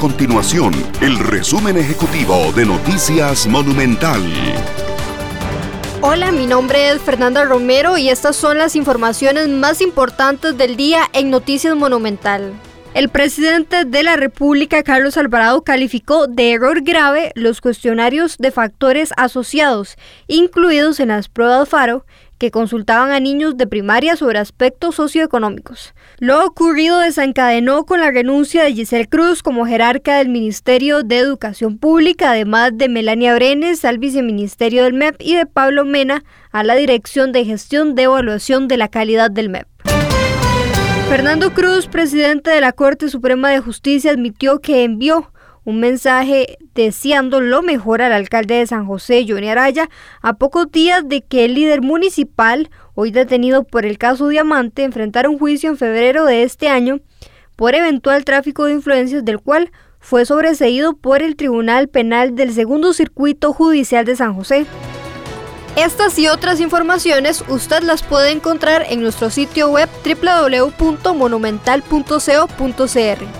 continuación el resumen ejecutivo de Noticias Monumental. Hola, mi nombre es Fernanda Romero y estas son las informaciones más importantes del día en Noticias Monumental. El presidente de la República, Carlos Alvarado, calificó de error grave los cuestionarios de factores asociados, incluidos en las pruebas FARO, que consultaban a niños de primaria sobre aspectos socioeconómicos. Lo ocurrido desencadenó con la renuncia de Giselle Cruz como jerarca del Ministerio de Educación Pública, además de Melania Brenes al viceministerio del MEP y de Pablo Mena a la Dirección de Gestión de Evaluación de la Calidad del MEP. Fernando Cruz, presidente de la Corte Suprema de Justicia, admitió que envió un mensaje deseando lo mejor al alcalde de San José, Johnny Araya, a pocos días de que el líder municipal, hoy detenido por el caso Diamante, enfrentara un juicio en febrero de este año por eventual tráfico de influencias del cual fue sobreseído por el Tribunal Penal del Segundo Circuito Judicial de San José. Estas y otras informaciones usted las puede encontrar en nuestro sitio web www.monumental.co.cr.